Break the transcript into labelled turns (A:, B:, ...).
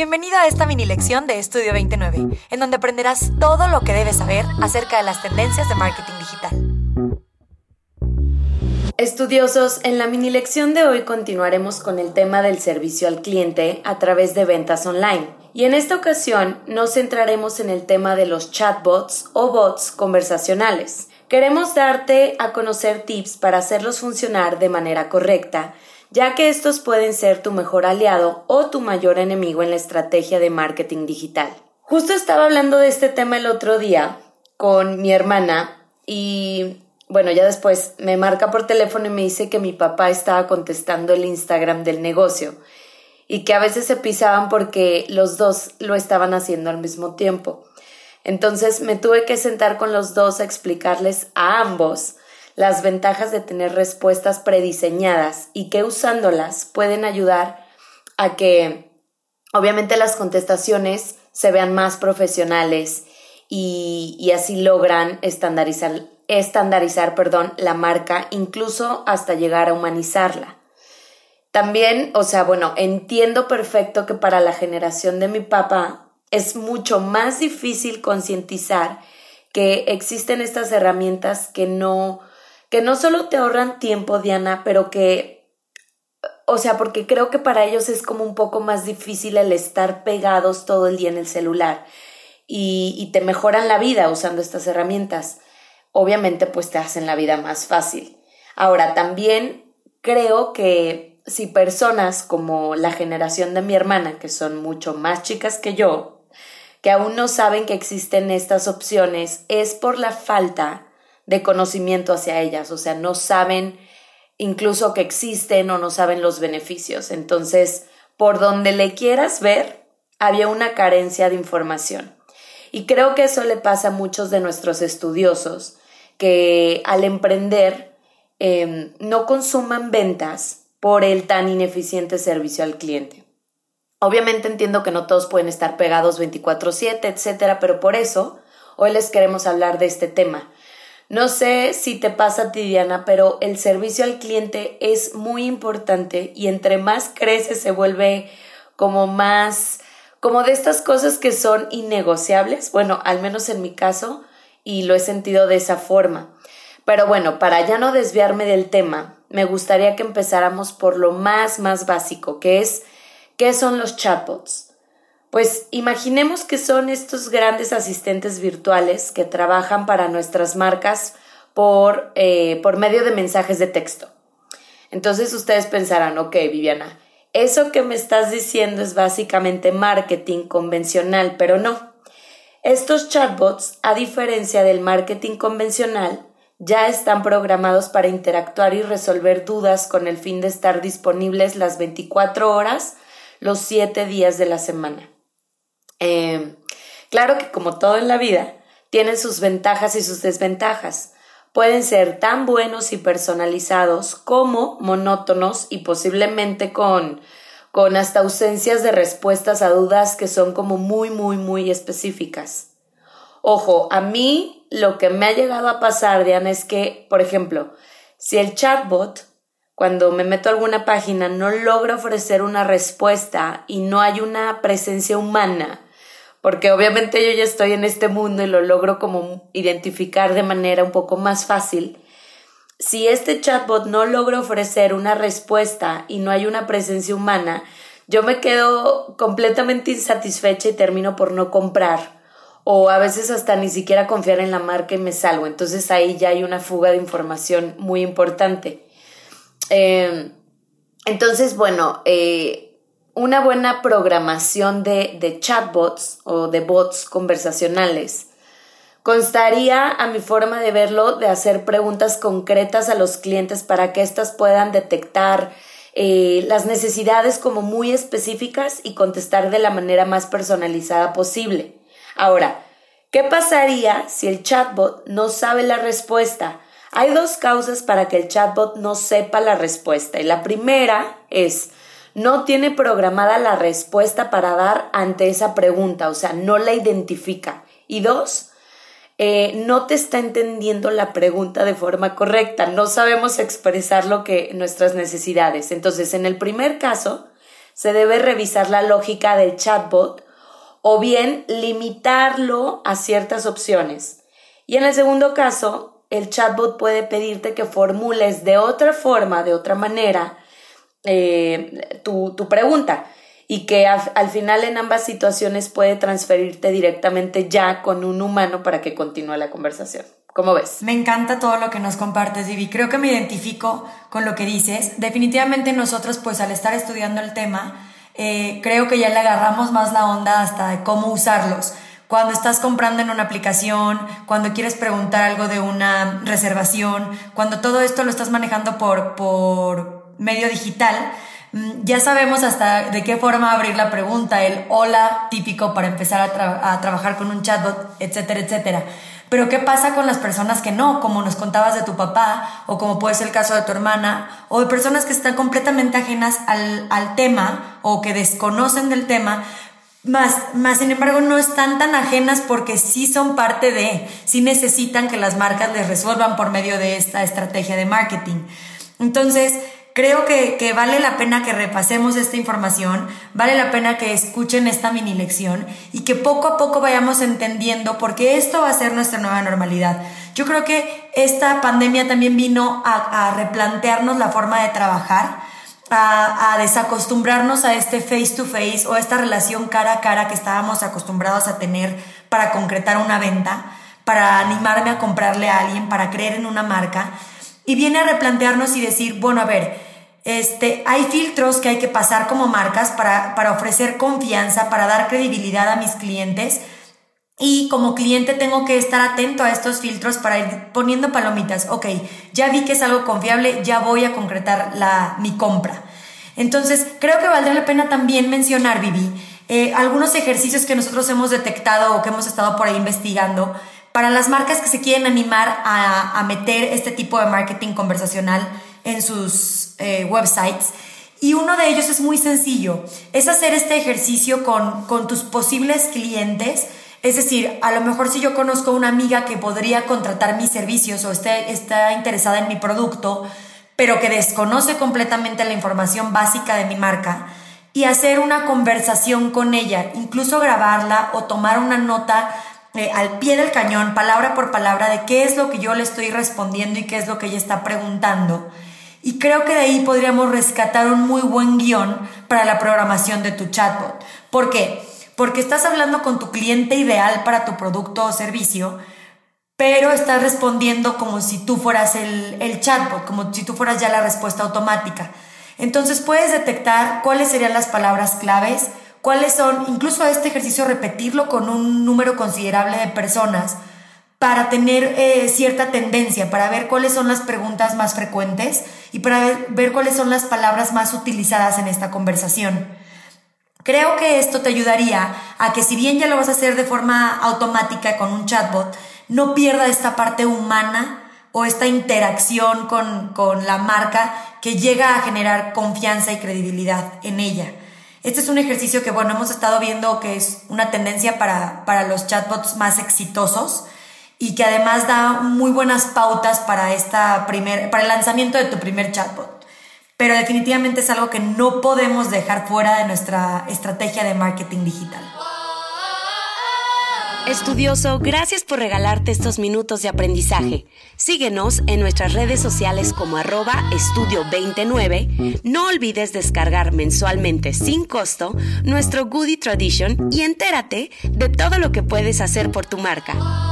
A: Bienvenido a esta mini lección de Estudio 29, en donde aprenderás todo lo que debes saber acerca de las tendencias de marketing digital.
B: Estudiosos, en la mini lección de hoy continuaremos con el tema del servicio al cliente a través de ventas online. Y en esta ocasión nos centraremos en el tema de los chatbots o bots conversacionales. Queremos darte a conocer tips para hacerlos funcionar de manera correcta ya que estos pueden ser tu mejor aliado o tu mayor enemigo en la estrategia de marketing digital. Justo estaba hablando de este tema el otro día con mi hermana y bueno, ya después me marca por teléfono y me dice que mi papá estaba contestando el Instagram del negocio y que a veces se pisaban porque los dos lo estaban haciendo al mismo tiempo. Entonces me tuve que sentar con los dos a explicarles a ambos las ventajas de tener respuestas prediseñadas y que usándolas pueden ayudar a que obviamente las contestaciones se vean más profesionales y, así logran estandarizar, estandarizar perdón, la marca incluso hasta llegar a humanizarla. También, o sea, bueno, entiendo perfecto que para la generación de mi papá es mucho más difícil concientizar que existen estas herramientas que no que no solo te ahorran tiempo, Diana, pero que, o sea, porque creo que para ellos es como un poco más difícil el estar pegados todo el día en el celular y, te mejoran la vida usando estas herramientas. Obviamente, pues te hacen la vida más fácil. Ahora, también creo que si personas como la generación de mi hermana, que son mucho más chicas que yo, que aún no saben que existen estas opciones, es por la falta de conocimiento hacia ellas, o sea, no saben incluso que existen o no saben los beneficios. Entonces, por donde le quieras ver, había una carencia de información. Y creo que eso le pasa a muchos de nuestros estudiosos, que al emprender em, no consuman ventas por el tan ineficiente servicio al cliente. Obviamente entiendo que no todos pueden estar pegados 24/7, etcétera, pero por eso hoy les queremos hablar de este tema, no sé si te pasa, Tidiana, pero el servicio al cliente es muy importante y entre más crece se vuelve como más, como de estas cosas que son innegociables, bueno, al menos en mi caso, y lo he sentido de esa forma. Pero bueno, para ya no desviarme del tema, me gustaría que empezáramos por lo más, más básico, que es, ¿qué son los chatbots? Pues imaginemos que son estos grandes asistentes virtuales que trabajan para nuestras marcas por, eh, por medio de mensajes de texto. Entonces ustedes pensarán, ok, Viviana, eso que me estás diciendo es básicamente marketing convencional, pero no. Estos chatbots, a diferencia del marketing convencional, ya están programados para interactuar y resolver dudas con el fin de estar disponibles las 24 horas, los 7 días de la semana. Eh, claro que como todo en la vida, tienen sus ventajas y sus desventajas. Pueden ser tan buenos y personalizados como monótonos y posiblemente con, con hasta ausencias de respuestas a dudas que son como muy, muy, muy específicas. Ojo, a mí lo que me ha llegado a pasar, Diana, es que, por ejemplo, si el chatbot, cuando me meto a alguna página, no logra ofrecer una respuesta y no hay una presencia humana, porque obviamente yo ya estoy en este mundo y lo logro como identificar de manera un poco más fácil. Si este chatbot no logra ofrecer una respuesta y no hay una presencia humana, yo me quedo completamente insatisfecha y termino por no comprar o a veces hasta ni siquiera confiar en la marca y me salgo. Entonces ahí ya hay una fuga de información muy importante. Eh, entonces, bueno, eh, una buena programación de, de chatbots o de bots conversacionales constaría, a mi forma de verlo, de hacer preguntas concretas a los clientes para que éstas puedan detectar eh, las necesidades como muy específicas y contestar de la manera más personalizada posible. Ahora, ¿qué pasaría si el chatbot no sabe la respuesta? Hay dos causas para que el chatbot no sepa la respuesta y la primera es no tiene programada la respuesta para dar ante esa pregunta, o sea, no la identifica. Y dos, eh, no te está entendiendo la pregunta de forma correcta, no sabemos expresar lo que nuestras necesidades. Entonces, en el primer caso, se debe revisar la lógica del chatbot o bien limitarlo a ciertas opciones. Y en el segundo caso, el chatbot puede pedirte que formules de otra forma, de otra manera, eh, tu, pregunta y que al final en ambas situaciones puede transferirte directamente ya con un humano para que continúe la conversación. ¿Cómo ves?
A: Me encanta todo lo que nos compartes, Vivi. Creo que me identifico con lo que dices. Definitivamente nosotros, pues al estar estudiando el tema, eh, creo que ya le agarramos más la onda hasta de cómo usarlos. Cuando estás comprando en una aplicación, cuando quieres preguntar algo de una reservación, cuando todo esto lo estás manejando por, por medio digital, mm, ya sabemos hasta de qué forma abrir la pregunta, el hola típico para empezar a, trabajar con un chatbot, etcétera, etcétera. Pero ¿qué pasa con las personas que no? Como nos contabas de tu papá, o como puede ser el caso de tu hermana, o de personas que están completamente ajenas al, al tema o que desconocen del tema, más, más sin embargo no están tan ajenas porque sí son parte de, sí necesitan que las marcas les resuelvan por medio de esta estrategia de marketing. Entonces, creo que, vale la pena que repasemos esta información, vale la pena que escuchen esta mini lección y que poco a poco vayamos entendiendo porque esto va a ser nuestra nueva normalidad. Yo creo que esta pandemia también vino a, replantearnos la forma de trabajar, a, a, desacostumbrarnos a este face to face o esta relación cara a cara que estábamos acostumbrados a tener para concretar una venta, para animarme a comprarle a alguien, para creer en una marca y viene a replantearnos y decir, bueno, a ver, este, hay filtros que hay que pasar como marcas para, para ofrecer confianza, para dar credibilidad a mis clientes. Y como cliente tengo que estar atento a estos filtros para ir poniendo palomitas. Ok, ya vi que es algo confiable, ya voy a concretar la, mi compra. Entonces, creo que valdría la pena también mencionar, Vivi, eh, algunos ejercicios que nosotros hemos detectado o que hemos estado por ahí investigando para las marcas que se quieren animar a, meter este tipo de marketing conversacional en sus eh, websites. Y uno de ellos es muy sencillo, es hacer este ejercicio con, con tus posibles clientes. Es decir, a lo mejor si yo conozco una amiga que podría contratar mis servicios o está interesada en mi producto, pero que desconoce completamente la información básica de mi marca, y hacer una conversación con ella, incluso grabarla o tomar una nota eh, al pie del cañón, palabra por palabra, de qué es lo que yo le estoy respondiendo y qué es lo que ella está preguntando. Y creo que de ahí podríamos rescatar un muy buen guion para la programación de tu chatbot. ¿Por qué? Porque estás hablando con tu cliente ideal para tu producto o servicio, pero estás respondiendo como si tú fueras el, el chatbot, como si tú fueras ya la respuesta automática. Entonces puedes detectar cuáles serían las palabras claves, cuáles son, incluso este ejercicio repetirlo con un número considerable de personas para tener eh, cierta tendencia, para ver cuáles son las preguntas más frecuentes y para ver, ver cuáles son las palabras más utilizadas en esta conversación. Creo que esto te ayudaría a que si bien ya lo vas a hacer de forma automática con un chatbot, no pierda esta parte humana o esta interacción con, con la marca que llega a generar confianza y credibilidad en ella. Este es un ejercicio que, bueno, hemos estado viendo que es una tendencia para, para los chatbots más exitosos y que además da muy buenas pautas para, esta primer, para el lanzamiento de tu primer chatbot. Pero definitivamente es algo que no podemos dejar fuera de nuestra estrategia de marketing digital.
B: Estudioso, gracias por regalarte estos minutos de aprendizaje. Síguenos en nuestras redes sociales como arroba estudio29. No olvides descargar mensualmente sin costo nuestro Goody Tradition y entérate de todo lo que puedes hacer por tu marca.